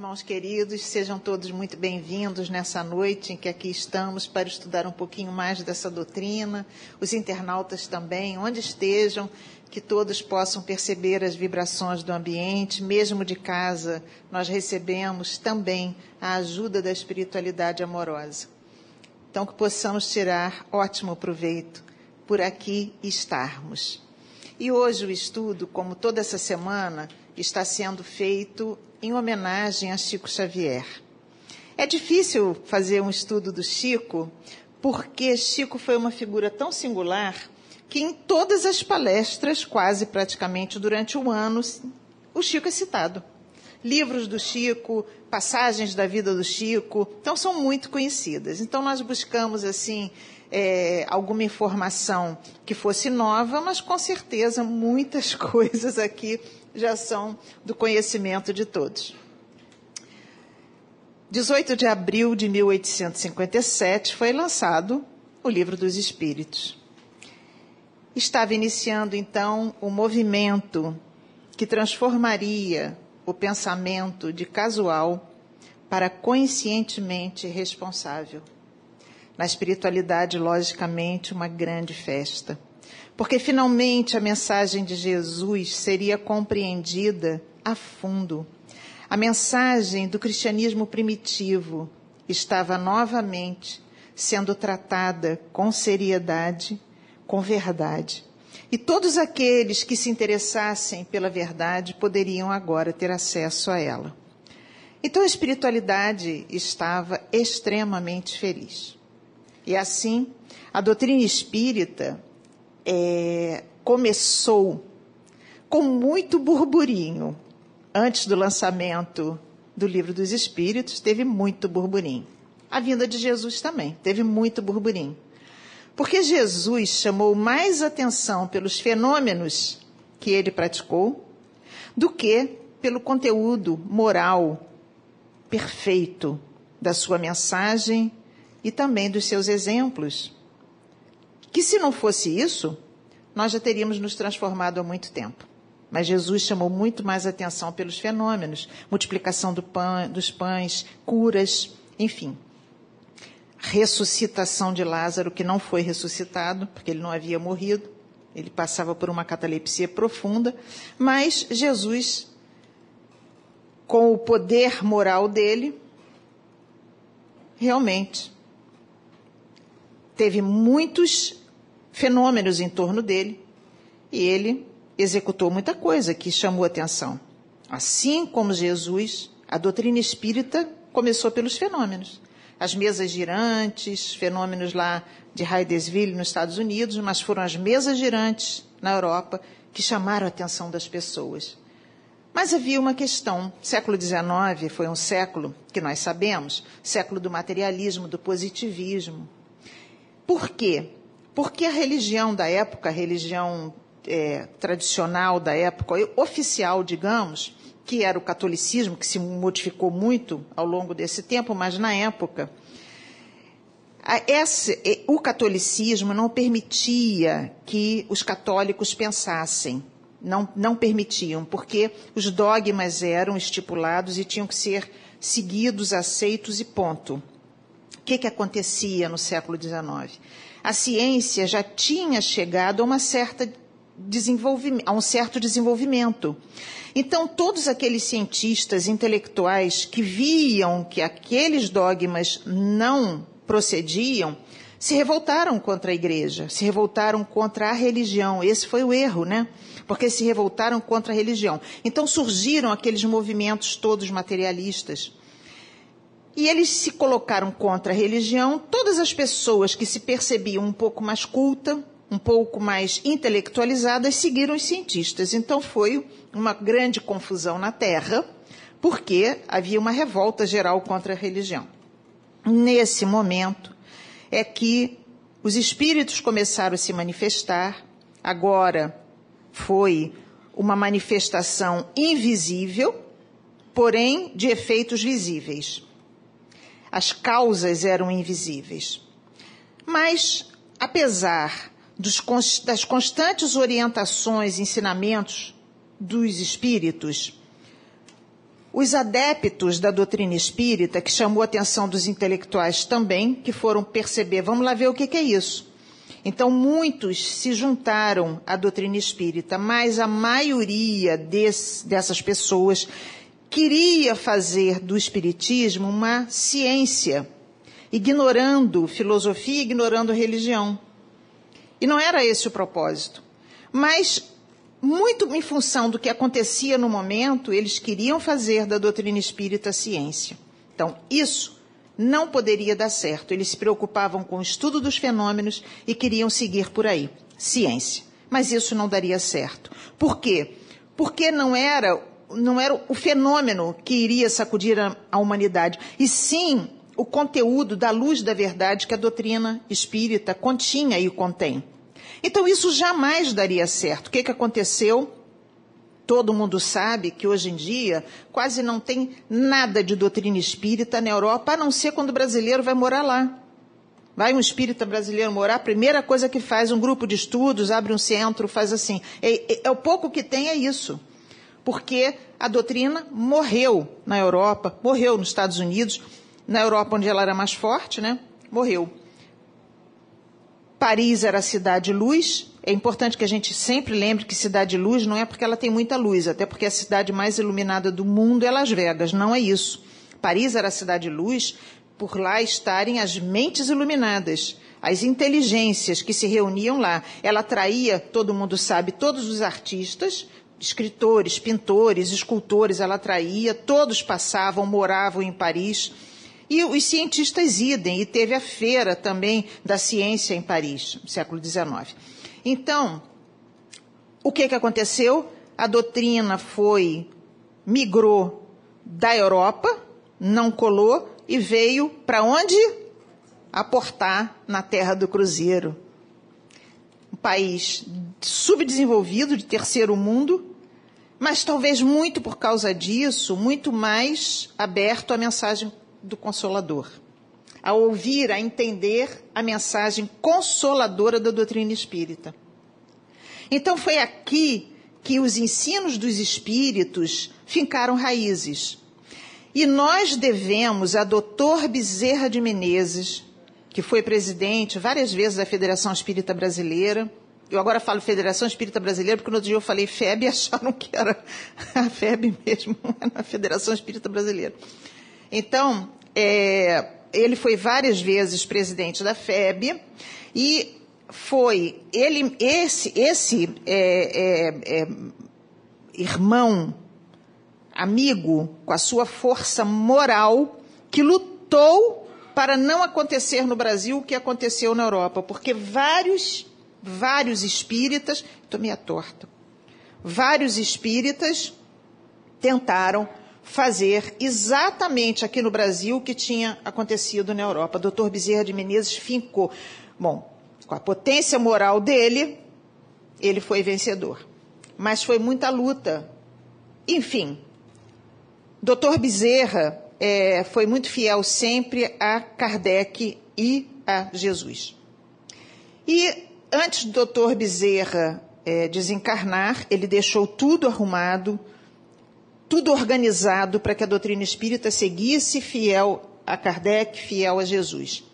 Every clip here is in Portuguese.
irmãos queridos, sejam todos muito bem-vindos nessa noite em que aqui estamos para estudar um pouquinho mais dessa doutrina. Os internautas também, onde estejam, que todos possam perceber as vibrações do ambiente, mesmo de casa, nós recebemos também a ajuda da espiritualidade amorosa. Então, que possamos tirar ótimo proveito por aqui estarmos. E hoje o estudo, como toda essa semana, está sendo feito em homenagem a Chico Xavier. É difícil fazer um estudo do Chico, porque Chico foi uma figura tão singular que em todas as palestras, quase praticamente durante o ano, o Chico é citado. Livros do Chico, passagens da vida do Chico, então são muito conhecidas. Então nós buscamos assim é, alguma informação que fosse nova, mas com certeza muitas coisas aqui já são do conhecimento de todos. 18 de abril de 1857 foi lançado o Livro dos Espíritos. Estava iniciando então o movimento que transformaria o pensamento de casual para conscientemente responsável. Na espiritualidade, logicamente, uma grande festa porque finalmente a mensagem de Jesus seria compreendida a fundo. A mensagem do cristianismo primitivo estava novamente sendo tratada com seriedade, com verdade. E todos aqueles que se interessassem pela verdade poderiam agora ter acesso a ela. Então a espiritualidade estava extremamente feliz. E assim, a doutrina espírita é, começou com muito burburinho. Antes do lançamento do Livro dos Espíritos, teve muito burburinho. A vinda de Jesus também teve muito burburinho. Porque Jesus chamou mais atenção pelos fenômenos que ele praticou do que pelo conteúdo moral perfeito da sua mensagem e também dos seus exemplos. Que se não fosse isso, nós já teríamos nos transformado há muito tempo. Mas Jesus chamou muito mais atenção pelos fenômenos, multiplicação do pão, dos pães, curas, enfim. Ressuscitação de Lázaro, que não foi ressuscitado, porque ele não havia morrido, ele passava por uma catalepsia profunda, mas Jesus, com o poder moral dele, realmente teve muitos fenômenos em torno dele e ele executou muita coisa que chamou atenção. Assim como Jesus, a doutrina espírita começou pelos fenômenos. As mesas girantes, fenômenos lá de Hydesville, nos Estados Unidos, mas foram as mesas girantes na Europa que chamaram a atenção das pessoas. Mas havia uma questão. Século XIX foi um século que nós sabemos, século do materialismo, do positivismo. Por quê? Porque a religião da época, a religião é, tradicional da época, oficial, digamos, que era o catolicismo, que se modificou muito ao longo desse tempo, mas na época, esse, o catolicismo não permitia que os católicos pensassem, não, não permitiam, porque os dogmas eram estipulados e tinham que ser seguidos, aceitos e ponto. O que, que acontecia no século XIX? A ciência já tinha chegado a, uma certa a um certo desenvolvimento. Então, todos aqueles cientistas intelectuais que viam que aqueles dogmas não procediam, se revoltaram contra a igreja, se revoltaram contra a religião. Esse foi o erro, né? Porque se revoltaram contra a religião. Então surgiram aqueles movimentos todos materialistas. E eles se colocaram contra a religião. Todas as pessoas que se percebiam um pouco mais culta, um pouco mais intelectualizadas, seguiram os cientistas. Então foi uma grande confusão na Terra, porque havia uma revolta geral contra a religião. Nesse momento é que os espíritos começaram a se manifestar. Agora foi uma manifestação invisível, porém de efeitos visíveis. As causas eram invisíveis. Mas, apesar dos, das constantes orientações e ensinamentos dos espíritos, Os adeptos da doutrina espírita, que chamou a atenção dos intelectuais também, que foram perceber, vamos lá ver o que, que é isso. Então, muitos se juntaram à doutrina espírita, mas a maioria desse, dessas pessoas queria fazer do espiritismo uma ciência, ignorando filosofia, ignorando religião. E não era esse o propósito. Mas muito em função do que acontecia no momento, eles queriam fazer da doutrina espírita ciência. Então, isso não poderia dar certo. Eles se preocupavam com o estudo dos fenômenos e queriam seguir por aí, ciência. Mas isso não daria certo. Por quê? Porque não era, não era o fenômeno que iria sacudir a, a humanidade, e sim o conteúdo da luz da verdade que a doutrina espírita continha e contém. Então isso jamais daria certo. O que, que aconteceu? Todo mundo sabe que hoje em dia quase não tem nada de doutrina espírita na Europa, a não ser quando o brasileiro vai morar lá. Vai um espírita brasileiro morar, a primeira coisa que faz, um grupo de estudos, abre um centro, faz assim. É, é, é o pouco que tem é isso. Porque a doutrina morreu na Europa, morreu nos Estados Unidos, na Europa onde ela era mais forte, né? Morreu. Paris era a cidade luz. É importante que a gente sempre lembre que cidade luz não é porque ela tem muita luz, até porque a cidade mais iluminada do mundo é Las Vegas, não é isso. Paris era a cidade luz por lá estarem as mentes iluminadas, as inteligências que se reuniam lá. Ela atraía, todo mundo sabe, todos os artistas, escritores, pintores, escultores, ela atraía, todos passavam, moravam em Paris. E os cientistas idem, e teve a feira também da ciência em Paris, no século XIX. Então, o que, que aconteceu? A doutrina foi, migrou da Europa, não colou, e veio para onde? Aportar na terra do Cruzeiro. Um país subdesenvolvido, de terceiro mundo, mas talvez muito por causa disso, muito mais aberto à mensagem do Consolador, a ouvir, a entender a mensagem consoladora da doutrina espírita. Então foi aqui que os ensinos dos espíritos fincaram raízes. E nós devemos a doutor Bezerra de Menezes, que foi presidente várias vezes da Federação Espírita Brasileira. Eu agora falo Federação Espírita Brasileira porque no outro dia eu falei FEB e acharam que era a FEB mesmo, a Federação Espírita Brasileira. Então, é, ele foi várias vezes presidente da FEB e foi ele esse esse é, é, é, irmão amigo com a sua força moral que lutou para não acontecer no Brasil o que aconteceu na Europa, porque vários vários espíritas, estou meio torta, vários espíritas tentaram fazer exatamente aqui no Brasil o que tinha acontecido na Europa. Doutor Bezerra de Menezes fincou. Bom, com a potência moral dele, ele foi vencedor. Mas foi muita luta. Enfim, doutor Bezerra é, foi muito fiel sempre a Kardec e a Jesus. E antes do doutor Bezerra é, desencarnar, ele deixou tudo arrumado, tudo organizado para que a doutrina espírita seguisse fiel a Kardec, fiel a Jesus.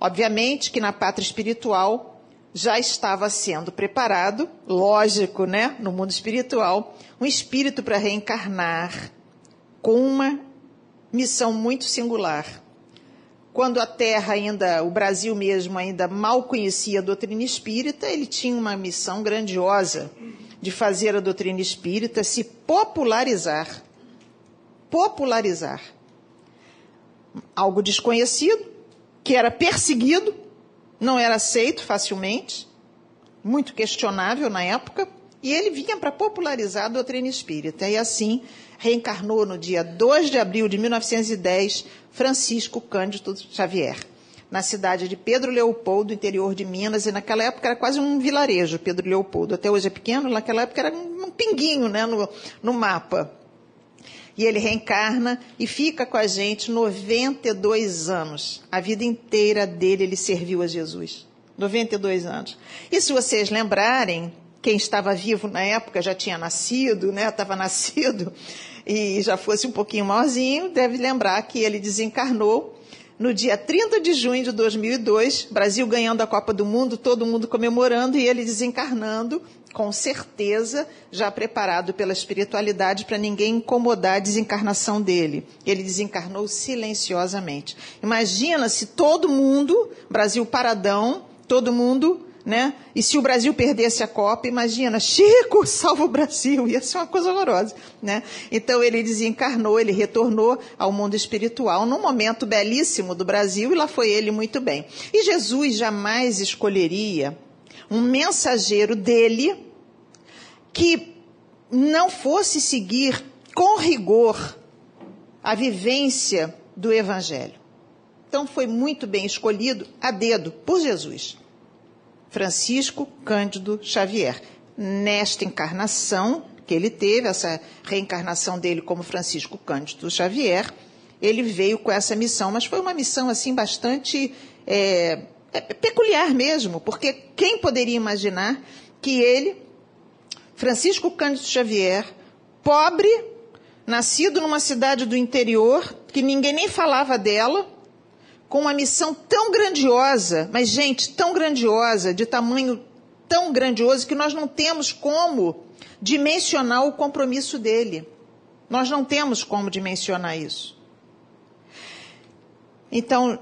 Obviamente que na pátria espiritual já estava sendo preparado, lógico, né, no mundo espiritual, um espírito para reencarnar com uma missão muito singular. Quando a Terra ainda, o Brasil mesmo ainda mal conhecia a doutrina espírita, ele tinha uma missão grandiosa de fazer a doutrina espírita se popularizar. Popularizar. Algo desconhecido, que era perseguido, não era aceito facilmente, muito questionável na época, e ele vinha para popularizar a doutrina espírita. E assim reencarnou no dia 2 de abril de 1910 Francisco Cândido Xavier na cidade de Pedro Leopoldo, interior de Minas, e naquela época era quase um vilarejo, Pedro Leopoldo. Até hoje é pequeno, naquela época era um pinguinho né, no, no mapa. E ele reencarna e fica com a gente 92 anos. A vida inteira dele ele serviu a Jesus. 92 anos. E se vocês lembrarem, quem estava vivo na época já tinha nascido, né? Estava nascido. e já fosse um pouquinho maiorzinho, deve lembrar que ele desencarnou no dia 30 de junho de 2002, Brasil ganhando a Copa do Mundo, todo mundo comemorando e ele desencarnando, com certeza, já preparado pela espiritualidade para ninguém incomodar a desencarnação dele. Ele desencarnou silenciosamente. Imagina se todo mundo, Brasil paradão, todo mundo né? E se o Brasil perdesse a Copa, imagina, Chico salva o Brasil, ia ser uma coisa horrorosa, né? Então ele desencarnou, ele retornou ao mundo espiritual num momento belíssimo do Brasil e lá foi ele muito bem. E Jesus jamais escolheria um mensageiro dele que não fosse seguir com rigor a vivência do evangelho. Então foi muito bem escolhido a dedo por Jesus. Francisco Cândido Xavier. Nesta encarnação que ele teve, essa reencarnação dele como Francisco Cândido Xavier, ele veio com essa missão, mas foi uma missão assim bastante é, é, peculiar mesmo, porque quem poderia imaginar que ele, Francisco Cândido Xavier, pobre, nascido numa cidade do interior, que ninguém nem falava dela, com uma missão tão grandiosa, mas gente, tão grandiosa, de tamanho tão grandioso que nós não temos como dimensionar o compromisso dele. Nós não temos como dimensionar isso. Então,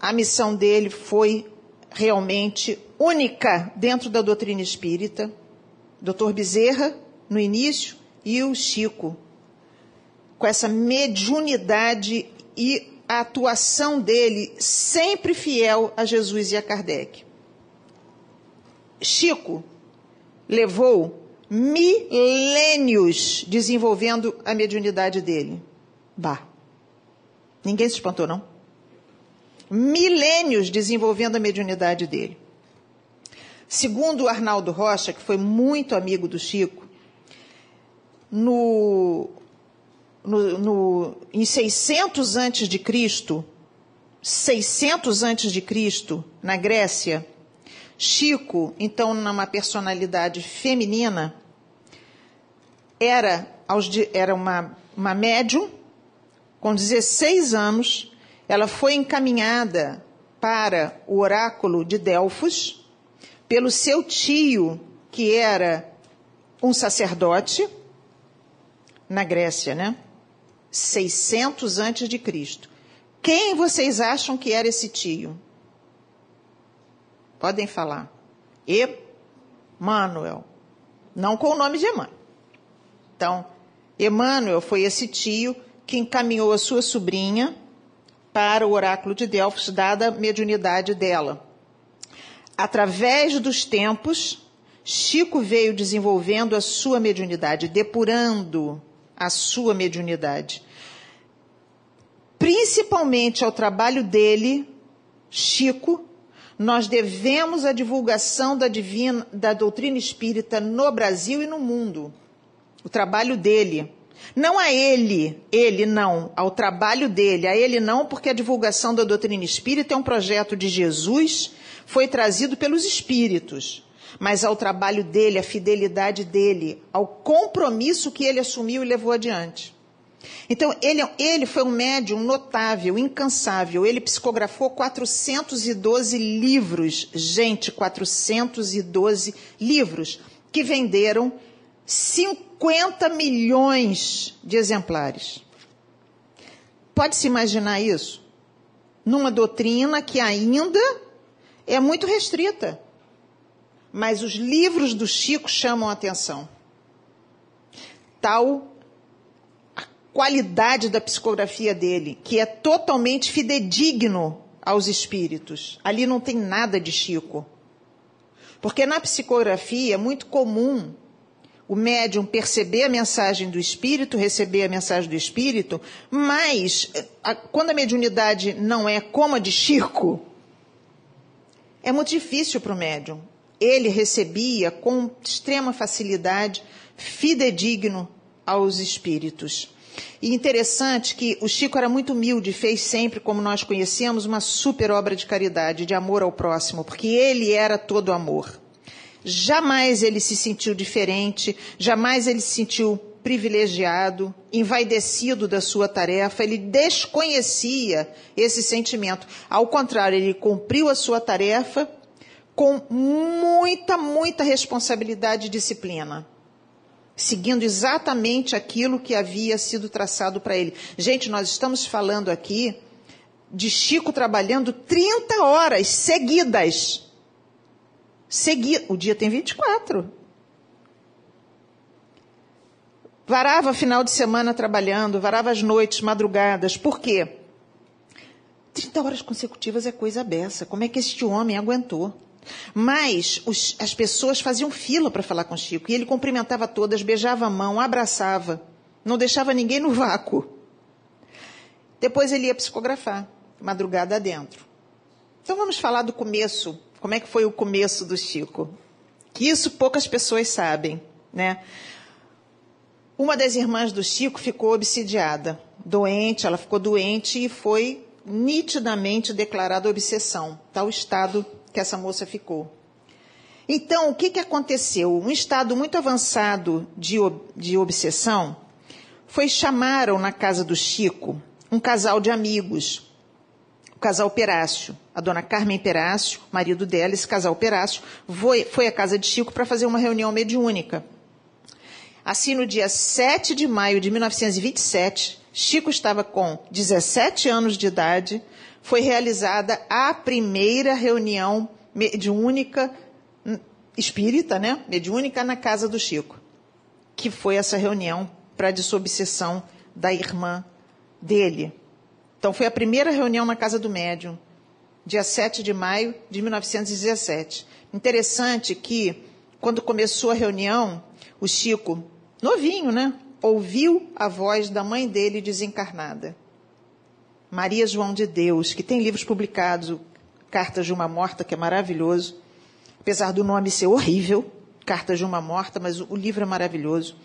a missão dele foi realmente única dentro da doutrina espírita. Doutor Bezerra, no início, e o Chico, com essa mediunidade e a atuação dele sempre fiel a Jesus e a Kardec. Chico levou milênios desenvolvendo a mediunidade dele. Bah. Ninguém se espantou, não? Milênios desenvolvendo a mediunidade dele. Segundo Arnaldo Rocha, que foi muito amigo do Chico, no no, no, em 600 antes de Cristo, 600 antes de Cristo, na Grécia, Chico, então numa personalidade feminina, era, era uma, uma médium, com 16 anos, ela foi encaminhada para o oráculo de Delfos pelo seu tio, que era um sacerdote na Grécia, né? 600 antes de Cristo. Quem vocês acham que era esse tio? Podem falar. Emmanuel. Não com o nome de Emmanuel. Então, Emmanuel foi esse tio que encaminhou a sua sobrinha para o oráculo de Delfos, dada a mediunidade dela. Através dos tempos, Chico veio desenvolvendo a sua mediunidade, depurando a sua mediunidade. Principalmente ao trabalho dele, Chico, nós devemos a divulgação da, divina, da doutrina espírita no Brasil e no mundo. O trabalho dele. Não a ele, ele não, ao trabalho dele, a ele não, porque a divulgação da doutrina espírita é um projeto de Jesus, foi trazido pelos espíritos mas ao trabalho dele, à fidelidade dele, ao compromisso que ele assumiu e levou adiante. Então, ele, ele foi um médium notável, incansável. Ele psicografou 412 livros. Gente, 412 livros que venderam 50 milhões de exemplares. Pode-se imaginar isso? Numa doutrina que ainda é muito restrita mas os livros do Chico chamam a atenção. Tal a qualidade da psicografia dele, que é totalmente fidedigno aos espíritos. Ali não tem nada de Chico. Porque na psicografia é muito comum o médium perceber a mensagem do espírito, receber a mensagem do espírito, mas a, quando a mediunidade não é como a de Chico, é muito difícil para o médium ele recebia com extrema facilidade, fidedigno aos espíritos. E interessante que o Chico era muito humilde, fez sempre, como nós conhecemos, uma super obra de caridade, de amor ao próximo, porque ele era todo amor. Jamais ele se sentiu diferente, jamais ele se sentiu privilegiado, envaidecido da sua tarefa, ele desconhecia esse sentimento. Ao contrário, ele cumpriu a sua tarefa com muita, muita responsabilidade e disciplina, seguindo exatamente aquilo que havia sido traçado para ele. Gente, nós estamos falando aqui de Chico trabalhando 30 horas seguidas. Segui o dia tem 24. Varava final de semana trabalhando, varava as noites, madrugadas. Por quê? 30 horas consecutivas é coisa beça. Como é que este homem aguentou? Mas os, as pessoas faziam fila para falar com Chico. E ele cumprimentava todas, beijava a mão, abraçava. Não deixava ninguém no vácuo. Depois ele ia psicografar, madrugada adentro. Então vamos falar do começo. Como é que foi o começo do Chico? Que isso poucas pessoas sabem, né? Uma das irmãs do Chico ficou obsidiada, doente, ela ficou doente e foi nitidamente declarada obsessão, tal estado que essa moça ficou. Então, o que, que aconteceu? Um estado muito avançado de, de obsessão foi chamaram na casa do Chico um casal de amigos, o casal Perácio. A dona Carmen Perácio, marido dela, esse casal Perácio, foi, foi à casa de Chico para fazer uma reunião mediúnica. Assim, no dia 7 de maio de 1927, Chico estava com 17 anos de idade, foi realizada a primeira reunião mediúnica hum, espírita, né? Mediúnica na casa do Chico, que foi essa reunião para dissobsessão da irmã dele. Então, foi a primeira reunião na casa do médium, dia 7 de maio de 1917. Interessante que, quando começou a reunião, o Chico, novinho, né? Ouviu a voz da mãe dele desencarnada. Maria João de Deus, que tem livros publicados, Cartas de uma Morta, que é maravilhoso, apesar do nome ser horrível, Cartas de uma Morta, mas o livro é maravilhoso.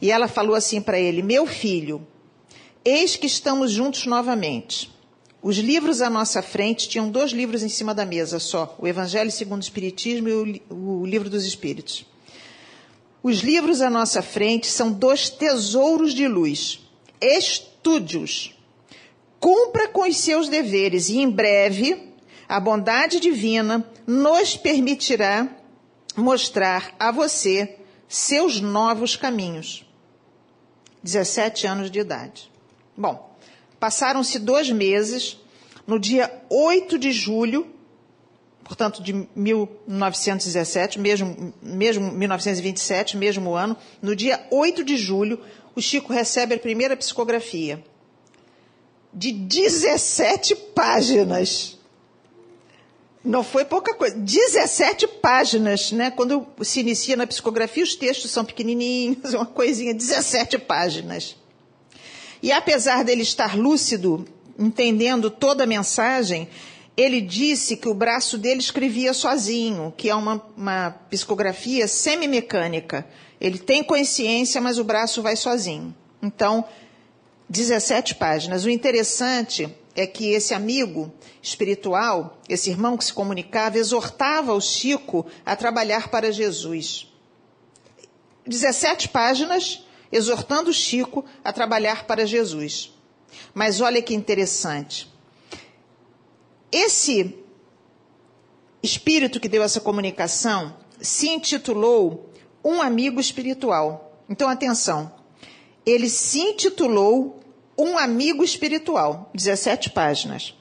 E ela falou assim para ele: Meu filho, eis que estamos juntos novamente. Os livros à nossa frente tinham dois livros em cima da mesa só: o Evangelho segundo o Espiritismo e o, Livro dos Espíritos. Os livros à nossa frente são dois tesouros de luz. Estude-os. Cumpra com os seus deveres e em breve a bondade divina nos permitirá mostrar a você seus novos caminhos. 17 anos de idade. Bom, passaram-se dois meses. No dia 8 de julho portanto, de 1917, mesmo, mesmo 1927, mesmo ano, no dia 8 de julho, o Chico recebe a primeira psicografia de 17 páginas. Não foi pouca coisa. 17 páginas, né? Quando se inicia na psicografia, os textos são pequenininhos, uma coisinha, 17 páginas. E apesar dele estar lúcido, entendendo toda a mensagem, ele disse que o braço dele escrevia sozinho, que é uma, uma psicografia semimecânica. Ele tem consciência, mas o braço vai sozinho. Então, 17 páginas. O interessante é que esse amigo espiritual, esse irmão que se comunicava, exortava o Chico a trabalhar para Jesus. 17 páginas exortando o Chico a trabalhar para Jesus. Mas olha que interessante. Esse espírito que deu essa comunicação se intitulou Um Amigo Espiritual. Então, atenção. Ele se intitulou Um Amigo Espiritual, 17 páginas.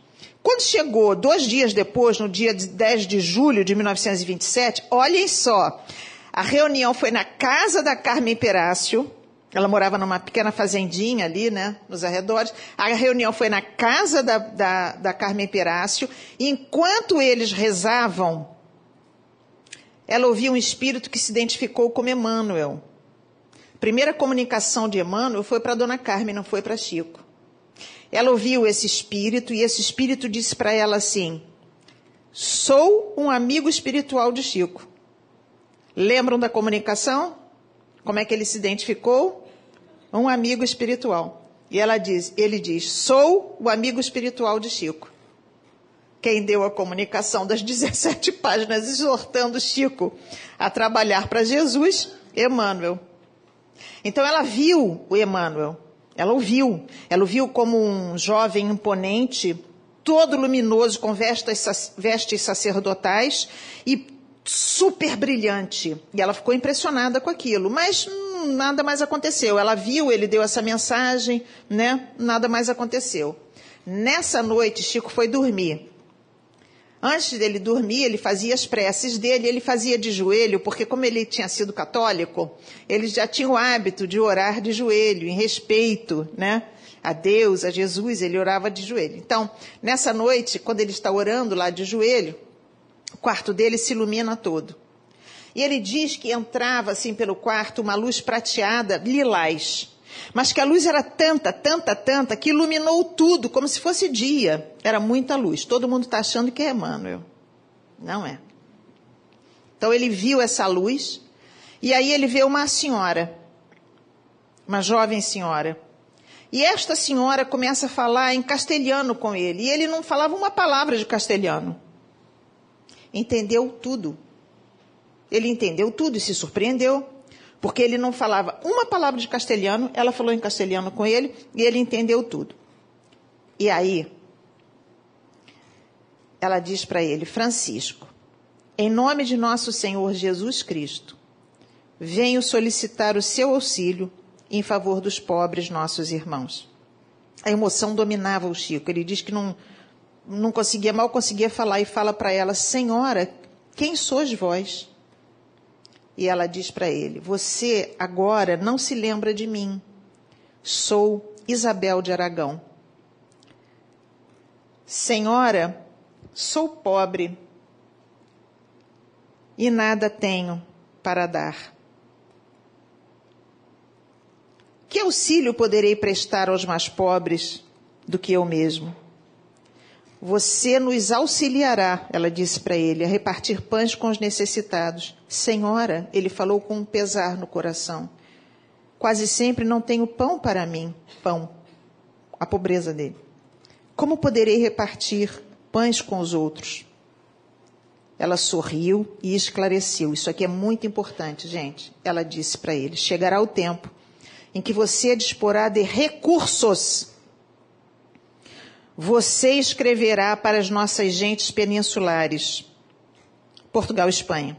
Quando chegou dois dias depois, no dia 10 de julho de 1927, olhem só, a reunião foi na casa da Carmen Perácio, ela morava numa pequena fazendinha ali, né, nos arredores. A reunião foi na casa da, da, da Carmen Perácio. E enquanto eles rezavam, ela ouvia um espírito que se identificou como Emmanuel. Primeira comunicação de Emmanuel foi para Dona Carmen, não foi para Chico. Ela ouviu esse espírito e esse espírito disse para ela assim: Sou um amigo espiritual de Chico. Lembram da comunicação? Como é que ele se identificou? Um amigo espiritual. E ela diz, ele diz: "Sou o amigo espiritual de Chico". Quem deu a comunicação das 17 páginas exortando Chico a trabalhar para Jesus, Emmanuel. Então ela viu o Emmanuel, ela o viu, ela o viu como um jovem imponente, todo luminoso, com vestes, vestes sacerdotais e super brilhante. E ela ficou impressionada com aquilo, mas hum, nada mais aconteceu. Ela viu, ele deu essa mensagem, né? Nada mais aconteceu. Nessa noite, Chico foi dormir. Antes dele dormir, ele fazia as preces dele, ele fazia de joelho, porque como ele tinha sido católico, ele já tinha o hábito de orar de joelho, em respeito, né? A Deus, a Jesus, ele orava de joelho. Então, nessa noite, quando ele está orando lá de joelho, o quarto dele se ilumina todo. E ele diz que entrava assim pelo quarto uma luz prateada, lilás. Mas que a luz era tanta, tanta, tanta, que iluminou tudo, como se fosse dia. Era muita luz. Todo mundo está achando que é Emmanuel. Não é. Então ele viu essa luz, e aí ele vê uma senhora, uma jovem senhora. E esta senhora começa a falar em castelhano com ele. E ele não falava uma palavra de castelhano. Entendeu tudo. Ele entendeu tudo e se surpreendeu porque ele não falava uma palavra de castelhano, ela falou em castelhano com ele e ele entendeu tudo. E aí, ela diz para ele: Francisco, em nome de nosso Senhor Jesus Cristo, venho solicitar o seu auxílio em favor dos pobres nossos irmãos. A emoção dominava o Chico. Ele diz que não, não conseguia, mal conseguia falar e fala para ela: Senhora, quem sois vós? E ela diz para ele: Você agora não se lembra de mim. Sou Isabel de Aragão. Senhora, sou pobre e nada tenho para dar. Que auxílio poderei prestar aos mais pobres do que eu mesmo? Você nos auxiliará, ela disse para ele, a repartir pães com os necessitados. Senhora, ele falou com um pesar no coração. Quase sempre não tenho pão para mim, pão, a pobreza dele. Como poderei repartir pães com os outros? Ela sorriu e esclareceu. Isso aqui é muito importante, gente. Ela disse para ele: chegará o tempo em que você disporá de recursos você escreverá para as nossas gentes peninsulares, Portugal e Espanha,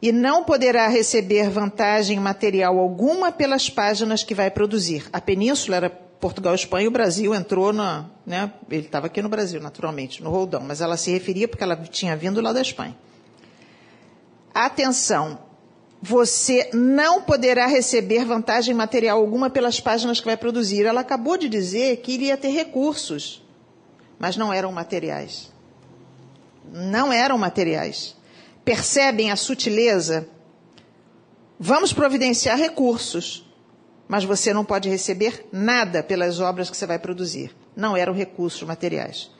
e não poderá receber vantagem material alguma pelas páginas que vai produzir. A península era Portugal Espanha, e o Brasil entrou na. Né, ele estava aqui no Brasil, naturalmente, no Roldão, mas ela se referia porque ela tinha vindo lá da Espanha. Atenção, você não poderá receber vantagem material alguma pelas páginas que vai produzir. Ela acabou de dizer que iria ter recursos, mas não eram materiais. Não eram materiais. Percebem a sutileza? Vamos providenciar recursos, mas você não pode receber nada pelas obras que você vai produzir. Não eram recursos materiais.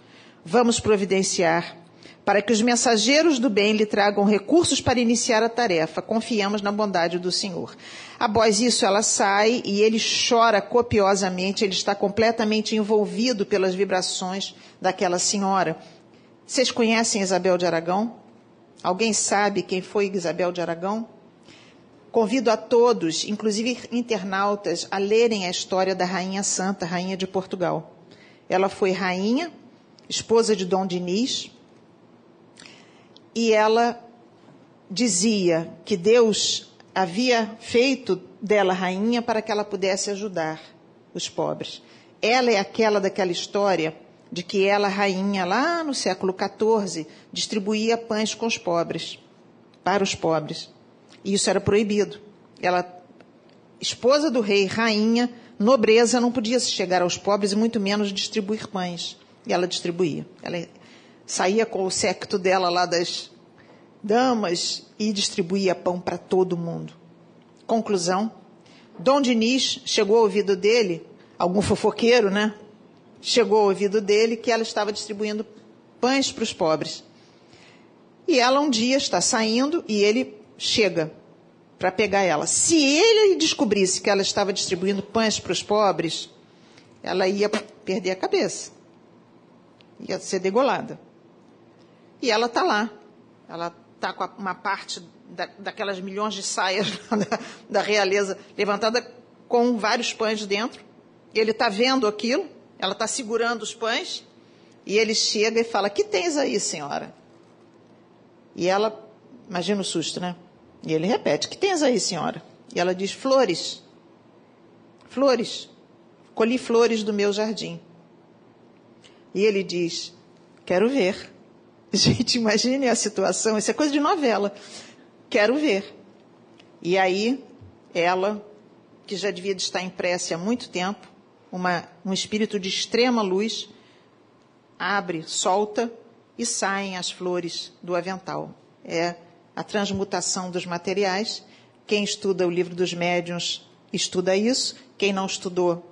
Vamos providenciar para que os mensageiros do bem lhe tragam recursos para iniciar a tarefa. Confiamos na bondade do Senhor. Após isso, ela sai e ele chora copiosamente. Ele está completamente envolvido pelas vibrações daquela senhora. Vocês conhecem Isabel de Aragão? Alguém sabe quem foi Isabel de Aragão? Convido a todos, inclusive internautas, a lerem a história da Rainha Santa, Rainha de Portugal. Ela foi rainha, esposa de Dom Dinis, e ela dizia que Deus havia feito dela rainha para que ela pudesse ajudar os pobres. Ela é aquela daquela história de que ela, rainha, lá no século XIV, distribuía pães com os pobres, para os pobres. E isso era proibido. Ela, esposa do rei, rainha, nobreza, não podia chegar aos pobres e muito menos distribuir pães. E ela distribuía. Ela saía com o séquito dela lá das damas e distribuía pão para todo mundo. Conclusão: Dom Diniz chegou ao ouvido dele, algum fofoqueiro, né? Chegou ao ouvido dele que ela estava distribuindo pães para os pobres. E ela um dia está saindo e ele chega para pegar ela. Se ele descobrisse que ela estava distribuindo pães para os pobres, ela ia perder a cabeça. Ia ser degolada. E ela está lá. Ela está com uma parte da, daquelas milhões de saias da, da realeza levantada com vários pães dentro. Ele está vendo aquilo, ela está segurando os pães, e ele chega e fala: Que tens aí, senhora? E ela, imagina o susto, né? E ele repete: Que tens aí, senhora? E ela diz: Flores. Flores. Colhi flores do meu jardim. E ele diz: Quero ver. Gente, imagine a situação, isso é coisa de novela. Quero ver. E aí, ela, que já devia estar em prece há muito tempo, uma, um espírito de extrema luz, abre, solta e saem as flores do avental. É a transmutação dos materiais. Quem estuda o livro dos médiuns estuda isso. Quem não estudou,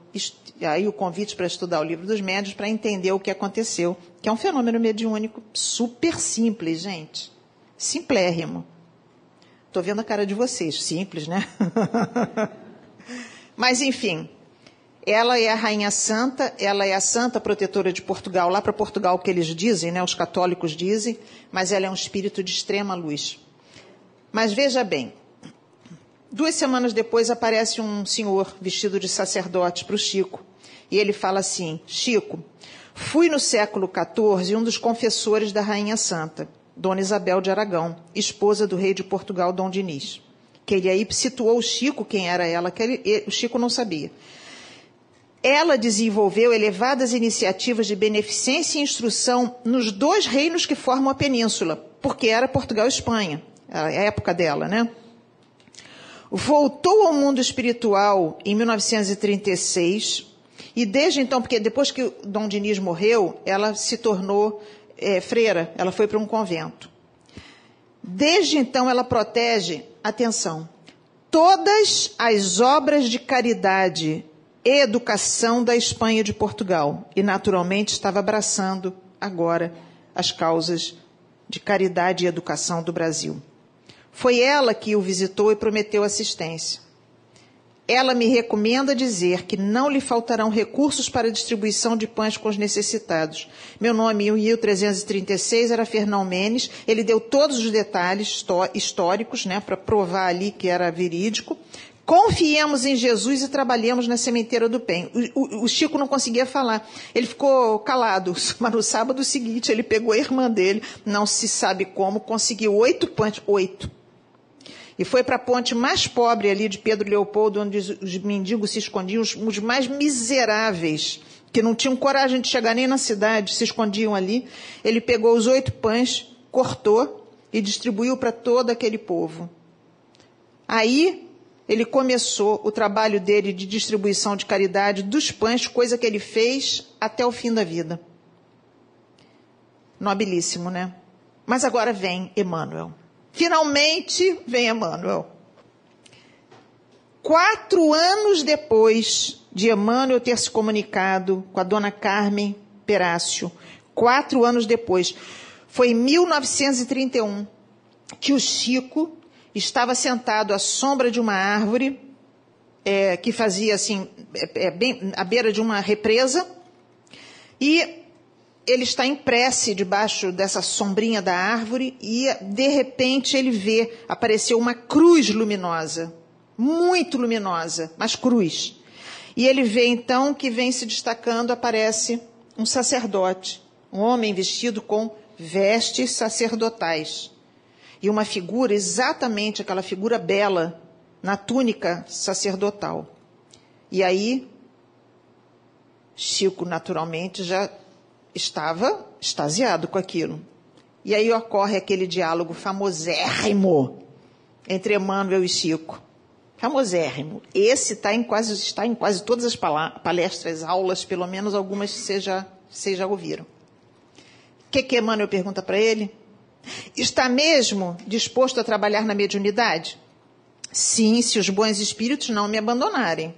aí o convite para estudar o livro dos médiuns para entender o que aconteceu, que é um fenômeno mediúnico super simples, gente. Simplérrimo. Estou vendo a cara de vocês, simples, né? Mas, enfim, ela é a rainha santa, ela é a santa protetora de Portugal, lá para Portugal que eles dizem, né, os católicos dizem, mas ela é um espírito de extrema luz. Mas veja bem, duas semanas depois aparece um senhor vestido de sacerdote para o Chico, e ele fala assim: Chico, fui no século XIV um dos confessores da rainha santa, Dona Isabel de Aragão, esposa do rei de Portugal, Dom Dinis. Que ele aí situou o Chico, quem era ela, que ele, o Chico não sabia. Ela desenvolveu elevadas iniciativas de beneficência e instrução nos dois reinos que formam a península, porque era Portugal e Espanha, a época dela, né? Voltou ao mundo espiritual em 1936 e desde então, porque depois que Dom Diniz morreu, ela se tornou é, freira, ela foi para um convento. Desde então, ela protege, atenção, todas as obras de caridade e educação da Espanha e de Portugal. E, naturalmente, estava abraçando agora as causas de caridade e educação do Brasil. Foi ela que o visitou e prometeu assistência. Ela me recomenda dizer que não lhe faltarão recursos para a distribuição de pães com os necessitados. Meu nome em Rio 336 era Fernão Menes. Ele deu todos os detalhes históricos, né, para provar ali que era verídico. Confiemos em Jesus e trabalhemos na sementeira do bem. O, o, o, Chico não conseguia falar. Ele ficou calado. Mas no sábado seguinte, ele pegou a irmã dele, não se sabe como, conseguiu oito pães, oito. E foi para a ponte mais pobre ali de Pedro Leopoldo, onde os mendigos se escondiam, os, os mais miseráveis, que não tinham coragem de chegar nem na cidade, se escondiam ali. Ele pegou os oito pães, cortou e distribuiu para todo aquele povo. Aí ele começou o trabalho dele de distribuição de caridade dos pães, coisa que ele fez até o fim da vida. Nobilíssimo, né? Mas agora vem Emmanuel. Finalmente vem Emmanuel. Quatro anos depois de Emmanuel ter se comunicado com a dona Carmen Perácio, quatro anos depois, foi em 1931 que o Chico estava sentado à sombra de uma árvore é, que fazia assim, é, bem à beira de uma represa, e ele está em prece debaixo dessa sombrinha da árvore e de repente ele vê apareceu uma cruz luminosa, muito luminosa, mas cruz. E ele vê então que vem se destacando aparece um sacerdote, um homem vestido com vestes sacerdotais e uma figura, exatamente aquela figura bela, na túnica sacerdotal. E aí, Chico, naturalmente, já estava extasiado com aquilo. E aí ocorre aquele diálogo famosérrimo entre Emmanuel e Chico. Famosérrimo. Esse está em quase, está em quase todas as palestras, aulas, pelo menos algumas vocês já, vocês já ouviram. O que, que Emmanuel pergunta para ele? Está mesmo disposto a trabalhar na mediunidade? Sim, se os bons espíritos não me abandonarem.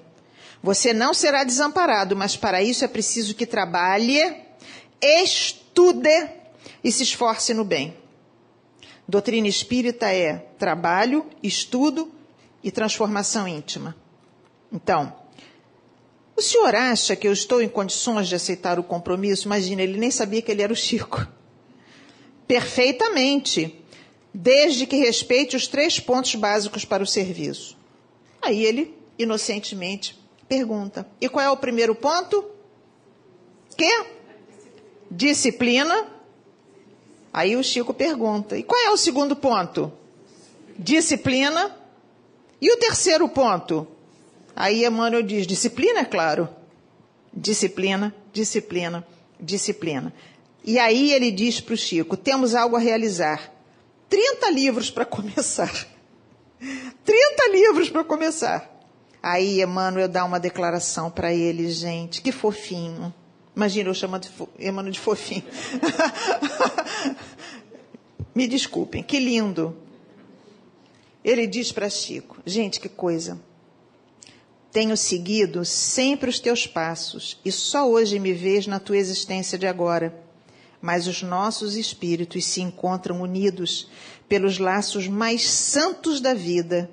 Você não será desamparado, mas para isso é preciso que trabalhe, estude e se esforce no bem. Doutrina espírita é trabalho, estudo e transformação íntima. Então, o senhor acha que eu estou em condições de aceitar o compromisso? Imagina, ele nem sabia que ele era o Chico perfeitamente. desde que respeite os três pontos básicos para o serviço. Aí ele, inocentemente, pergunta: e qual é o primeiro ponto? Que? Disciplina. Aí o Chico pergunta: e qual é o segundo ponto? Disciplina. E o terceiro ponto? Aí Emmanuel diz: disciplina, é claro. Disciplina, disciplina, disciplina. E aí ele diz para o Chico: temos algo a realizar. 30 livros para começar. 30 livros para começar. Aí Emmanuel dá uma declaração para ele, gente, que fofinho. Imagina eu chamando Emmanuel de fofinho. Me desculpem, que lindo. Ele diz para Chico: gente, que coisa. Tenho seguido sempre os teus passos e só hoje me vês na tua existência de agora. Mas os nossos espíritos se encontram unidos pelos laços mais santos da vida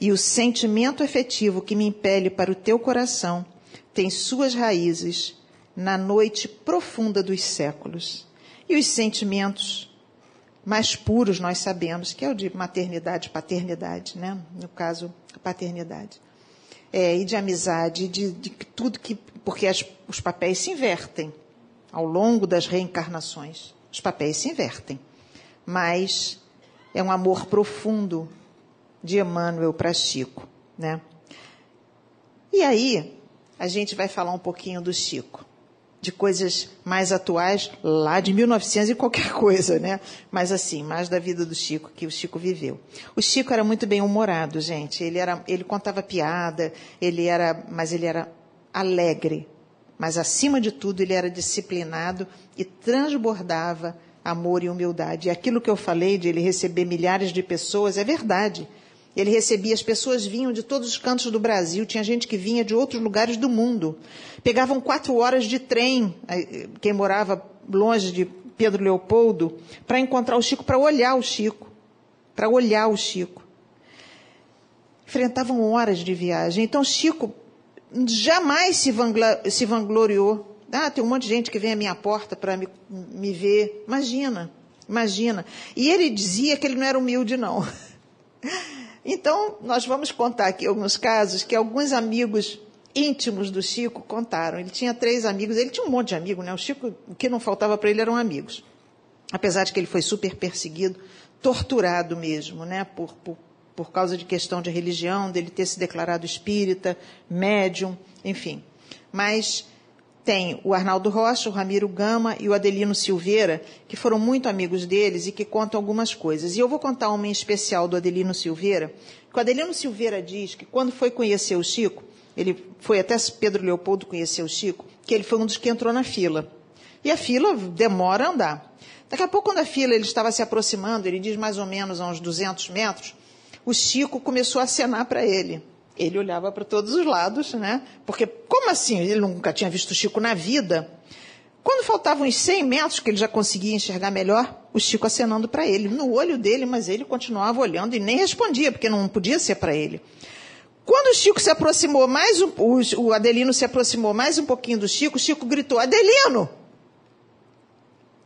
e o sentimento efetivo que me impele para o teu coração tem suas raízes na noite profunda dos séculos. E os sentimentos mais puros nós sabemos que é o de maternidade paternidade, né? No caso, paternidade é, e de amizade, de, de tudo que. Porque as, os papéis se invertem ao longo das reencarnações. Os papéis se invertem. Mas é um amor profundo de Emmanuel para Chico. Né? E aí, a gente vai falar um pouquinho do Chico de coisas mais atuais, lá de 1900 e qualquer coisa, né? Mas assim, mais da vida do Chico, que o Chico viveu. O Chico era muito bem humorado, gente. Ele era, ele contava piada, ele era, mas ele era alegre. Mas acima de tudo, ele era disciplinado e transbordava amor e humildade. E aquilo que eu falei de ele receber milhares de pessoas é verdade. Ele recebia, as pessoas vinham de todos os cantos do Brasil, tinha gente que vinha de outros lugares do mundo. Pegavam quatro horas de trem, quem morava longe de Pedro Leopoldo, para encontrar o Chico, para olhar o Chico. Para olhar o Chico. Enfrentavam horas de viagem. Então, Chico jamais se, se vangloriou. Ah, tem um monte de gente que vem à minha porta para me, me ver. Imagina, imagina. E ele dizia que ele não era humilde, não. Então, nós vamos contar aqui alguns casos que alguns amigos íntimos do Chico contaram. Ele tinha três amigos, ele tinha um monte de amigos, né? O Chico, o que não faltava para ele eram amigos. Apesar de que ele foi super perseguido, torturado mesmo, né? Por, por, por causa de questão de religião, dele ter se declarado espírita, médium, enfim. Mas tem o Arnaldo Rocha, o Ramiro Gama e o Adelino Silveira, que foram muito amigos deles e que contam algumas coisas. E eu vou contar uma em especial do Adelino Silveira, que o Adelino Silveira diz que quando foi conhecer o Chico, ele foi até Pedro Leopoldo conhecer o Chico, que ele foi um dos que entrou na fila. E a fila demora a andar. Daqui a pouco, quando a fila ele estava se aproximando, ele diz mais ou menos a uns 200 metros, o Chico começou a acenar para ele. Ele olhava para todos os lados, né? Porque, como assim? Ele nunca tinha visto o Chico na vida. Quando faltavam uns 100 metros, que ele já conseguia enxergar melhor, o Chico acenando para ele, no olho dele, mas ele continuava olhando e nem respondia, porque não podia ser para ele. Quando o Chico se aproximou mais um, o Adelino se aproximou mais um pouquinho do Chico, o Chico gritou: Adelino!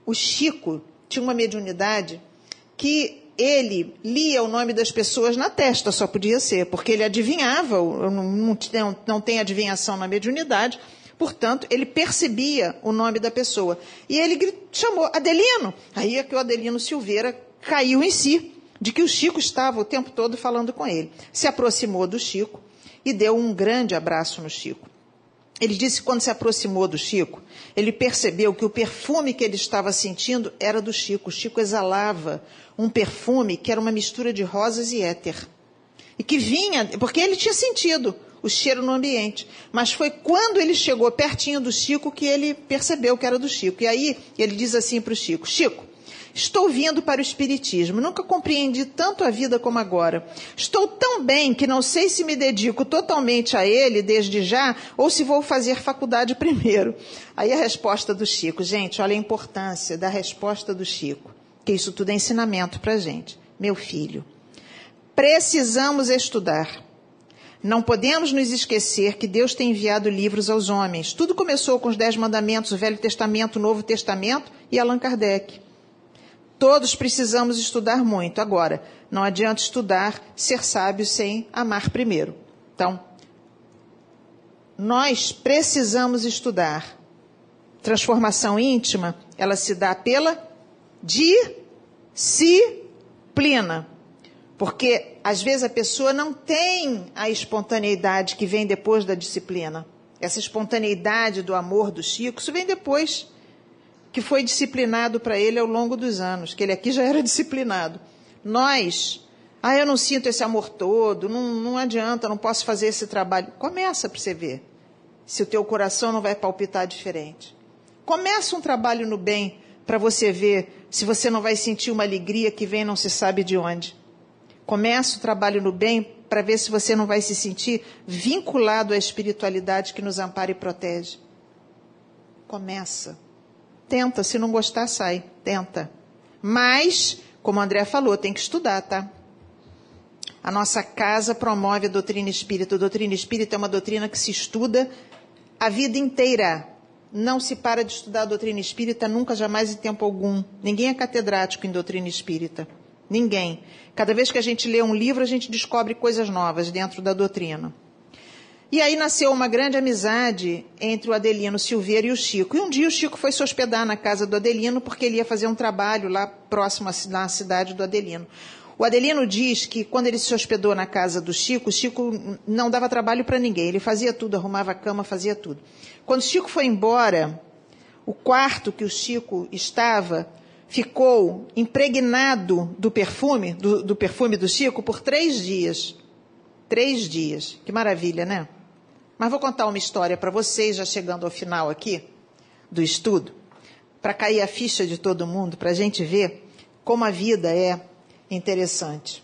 O Chico tinha uma mediunidade que ele lia o nome das pessoas na testa, só podia ser, porque ele adivinhava, não, não, tem adivinhação na mediunidade, portanto, ele percebia o nome da pessoa. E ele chamou Adelino. Aí é que o Adelino Silveira caiu em si, de que o Chico estava o tempo todo falando com ele. Se aproximou do Chico e deu um grande abraço no Chico. Ele disse que quando se aproximou do Chico, ele percebeu que o perfume que ele estava sentindo era do Chico. O Chico exalava um perfume que era uma mistura de rosas e éter. E que vinha, porque ele tinha sentido o cheiro no ambiente. Mas foi quando ele chegou pertinho do Chico que ele percebeu que era do Chico. E aí ele diz assim para o Chico: Chico, Estou vindo para o Espiritismo. Nunca compreendi tanto a vida como agora. Estou tão bem que não sei se me dedico totalmente a ele desde já ou se vou fazer faculdade primeiro. Aí a resposta do Chico. Gente, olha a importância da resposta do Chico. Que isso tudo é ensinamento para a gente. Meu filho, precisamos estudar. Não podemos nos esquecer que Deus tem enviado livros aos homens. Tudo começou com os Dez Mandamentos, o Velho Testamento, o Novo Testamento e Allan Kardec. Todos precisamos estudar muito. Agora, não adianta estudar, ser sábio sem amar primeiro. Então, nós precisamos estudar. Transformação íntima, ela se dá pela disciplina. Porque às vezes a pessoa não tem a espontaneidade que vem depois da disciplina. Essa espontaneidade do amor do Chico, isso vem depois que foi disciplinado para ele ao longo dos anos, que ele aqui já era disciplinado. Nós, ah, eu não sinto esse amor todo, não, não adianta, não posso fazer esse trabalho. Começa para você ver se o teu coração não vai palpitar diferente. Começa um trabalho no bem para você ver se você não vai sentir uma alegria que vem não se sabe de onde. Começa o trabalho no bem para ver se você não vai se sentir vinculado à espiritualidade que nos ampara e protege. Começa. Tenta, se não gostar, sai. Tenta. Mas, como o André falou, tem que estudar, tá? A nossa casa promove a doutrina espírita. A doutrina espírita é uma doutrina que se estuda a vida inteira. Não se para de estudar a doutrina espírita nunca, jamais em tempo algum. Ninguém é catedrático em doutrina espírita. Ninguém. Cada vez que a gente lê um livro, a gente descobre coisas novas dentro da doutrina. E aí nasceu uma grande amizade entre o Adelino Silveira e o Chico. E um dia o Chico foi se hospedar na casa do Adelino porque ele ia fazer um trabalho lá próximo na cidade do Adelino. O Adelino diz que quando ele se hospedou na casa do Chico, o Chico não dava trabalho para ninguém. Ele fazia tudo, arrumava a cama, fazia tudo. Quando o Chico foi embora, o quarto que o Chico estava ficou impregnado do perfume, do, do perfume do Chico, por três dias. Três dias. Que maravilha, né? Mas vou contar uma história para vocês, já chegando ao final aqui do estudo, para cair a ficha de todo mundo, para a gente ver como a vida é interessante.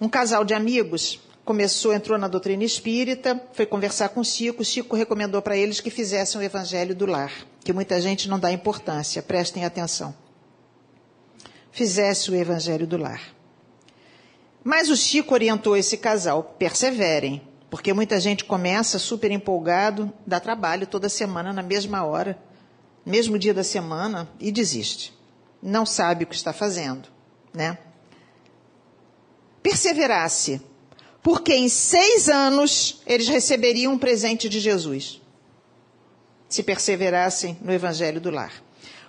Um casal de amigos começou, entrou na doutrina espírita, foi conversar com Chico. Chico recomendou para eles que fizessem o evangelho do lar, que muita gente não dá importância, prestem atenção. Fizesse o evangelho do lar. Mas o Chico orientou esse casal: perseverem, porque muita gente começa super empolgado, dá trabalho toda semana na mesma hora, mesmo dia da semana e desiste. Não sabe o que está fazendo, né? Perseverasse, porque em seis anos eles receberiam um presente de Jesus, se perseverassem no Evangelho do Lar.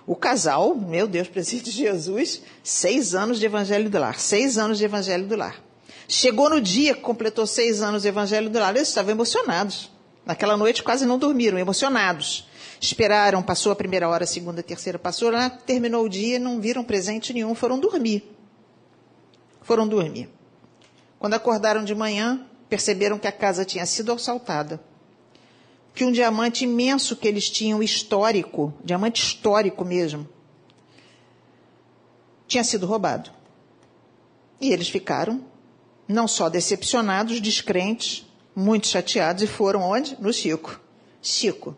O casal, meu Deus, presente de Jesus, seis anos de Evangelho do Lar, seis anos de Evangelho do Lar. Chegou no dia que completou seis anos do Evangelho do Lar, eles estavam emocionados. Naquela noite quase não dormiram, emocionados. Esperaram, passou a primeira hora, a segunda, a terceira, passou lá, terminou o dia, não viram presente nenhum, foram dormir. Foram dormir. Quando acordaram de manhã, perceberam que a casa tinha sido assaltada. Que um diamante imenso que eles tinham, histórico, diamante histórico mesmo, tinha sido roubado. E eles ficaram não só decepcionados, descrentes, muito chateados, e foram onde? No Chico. Chico,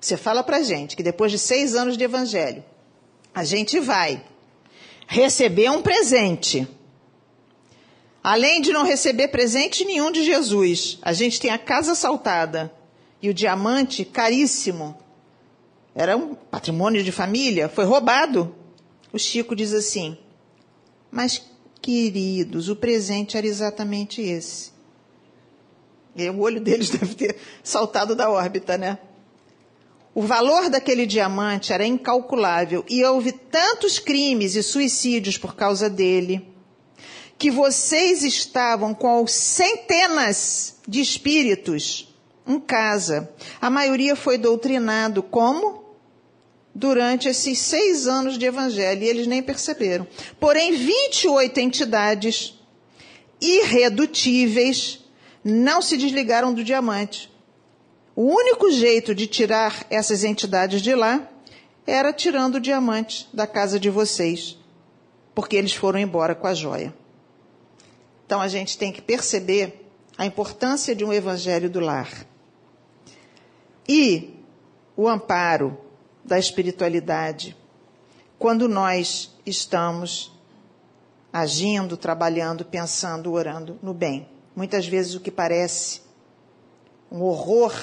você fala pra gente que depois de seis anos de evangelho, a gente vai receber um presente. Além de não receber presente nenhum de Jesus, a gente tem a casa assaltada e o diamante caríssimo. Era um patrimônio de família, foi roubado. O Chico diz assim: Mas Queridos, o presente era exatamente esse. E o olho deles deve ter saltado da órbita, né? O valor daquele diamante era incalculável e houve tantos crimes e suicídios por causa dele que vocês estavam com centenas de espíritos em casa. A maioria foi doutrinado como durante esses seis anos de evangelho, e eles nem perceberam. Porém, 28 entidades irredutíveis não se desligaram do diamante. O único jeito de tirar essas entidades de lá era tirando o diamante da casa de vocês, porque eles foram embora com a joia. Então a gente tem que perceber a importância de um evangelho do lar. E o amparo da espiritualidade quando nós estamos agindo, trabalhando, pensando, orando no bem. Muitas vezes o que parece um horror,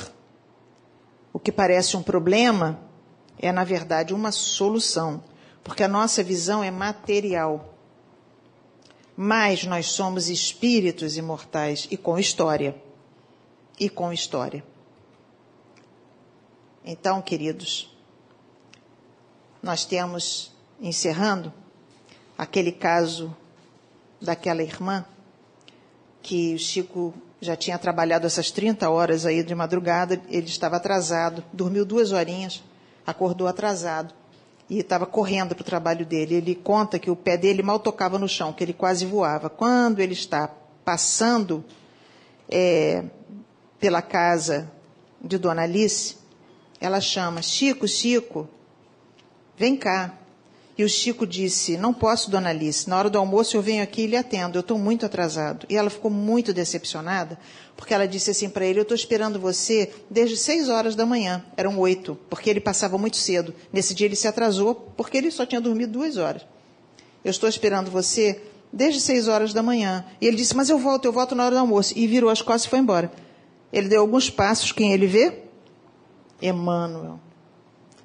o que parece um problema, é na verdade uma solução. porque a nossa visão é material. Mas nós somos espíritos imortais e com história. E com história. Então, queridos, nós temos, encerrando, aquele caso daquela irmã que o Chico já tinha trabalhado essas 30 horas aí de madrugada, ele estava atrasado, dormiu duas horinhas, acordou atrasado e estava correndo para o trabalho dele. Ele conta que o pé dele mal tocava no chão, que ele quase voava. Quando ele está passando é, pela casa de Dona Alice, ela chama: Chico, Chico, vem cá. E o Chico disse: Não posso, dona Alice. Na hora do almoço eu venho aqui e lhe atendo. Eu estou muito atrasado. E ela ficou muito decepcionada, porque ela disse assim para ele: Eu estou esperando você desde seis horas da manhã. Eram oito, porque ele passava muito cedo. Nesse dia ele se atrasou, porque ele só tinha dormido duas horas. Eu estou esperando você desde seis horas da manhã. E ele disse: Mas eu volto, eu volto na hora do almoço. E virou as costas e foi embora. Ele deu alguns passos. Quem ele vê? Emmanuel.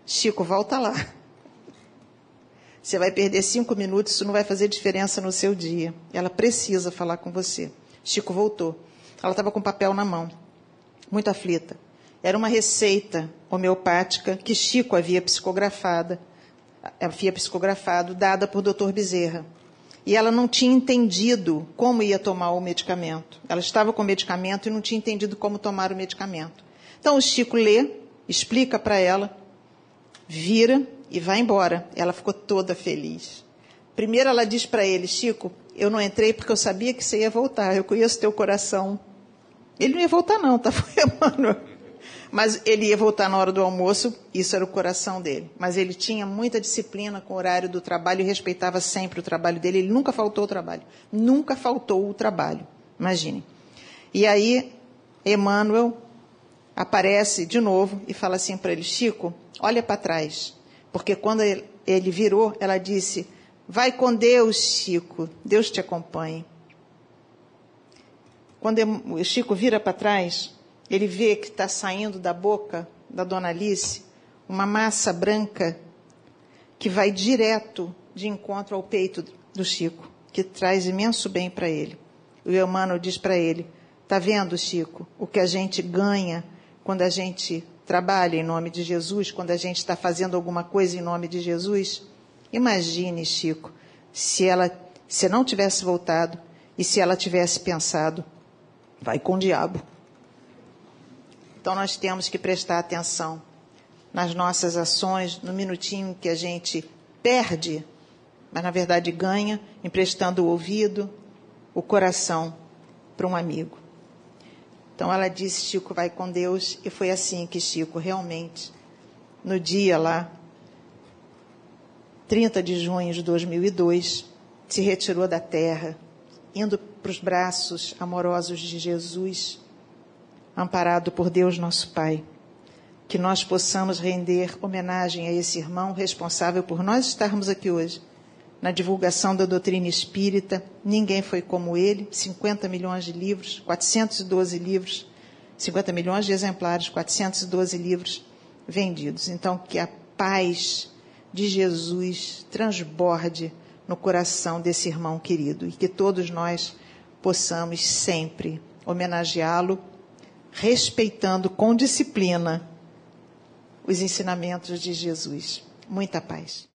Chico, volta lá. Você vai perder cinco minutos, isso não vai fazer diferença no seu dia. Ela precisa falar com você. Chico voltou. Ela estava com papel na mão, muito aflita. Era uma receita homeopática que Chico havia psicografada, havia psicografado, dada por Dr. Bezerra. E ela não tinha entendido como ia tomar o medicamento. Ela estava com o medicamento e não tinha entendido como tomar o medicamento. Então o Chico lê, explica para ela, vira e vai embora. Ela ficou toda feliz. Primeiro ela diz para ele, Chico, eu não entrei porque eu sabia que você ia voltar. Eu conheço teu coração. Ele não ia voltar não, tá? Emmanuel. Mas ele ia voltar na hora do almoço, isso era o coração dele. Mas ele tinha muita disciplina com o horário do trabalho e respeitava sempre o trabalho dele. Ele nunca faltou o trabalho. Nunca faltou o trabalho. Imagine. E aí, Emmanuel aparece de novo e fala assim para ele: Chico, olha para trás. Porque quando ele virou, ela disse: Vai com Deus, Chico, Deus te acompanhe. Quando o Chico vira para trás, ele vê que está saindo da boca da dona Alice uma massa branca que vai direto de encontro ao peito do Chico, que traz imenso bem para ele. O Emmanuel diz para ele: Está vendo, Chico, o que a gente ganha quando a gente trabalha em nome de Jesus, quando a gente está fazendo alguma coisa em nome de Jesus? Imagine, Chico, se ela se não tivesse voltado e se ela tivesse pensado, vai com o diabo. Então nós temos que prestar atenção nas nossas ações, no minutinho que a gente perde, mas na verdade ganha, emprestando o ouvido, o coração para um amigo. Então ela disse: Chico, vai com Deus. E foi assim que Chico, realmente, no dia lá, 30 de junho de 2002, se retirou da terra, indo para os braços amorosos de Jesus, amparado por Deus nosso Pai. Que nós possamos render homenagem a esse irmão responsável por nós estarmos aqui hoje na divulgação da doutrina espírita. Ninguém foi como ele. 50 milhões de livros, 412 livros, 50 milhões de exemplares, 412 livros vendidos. Então, que a paz de Jesus transborde no coração desse irmão querido e que todos nós possamos sempre homenageá-lo, respeitando com disciplina os ensinamentos de Jesus. Muita paz.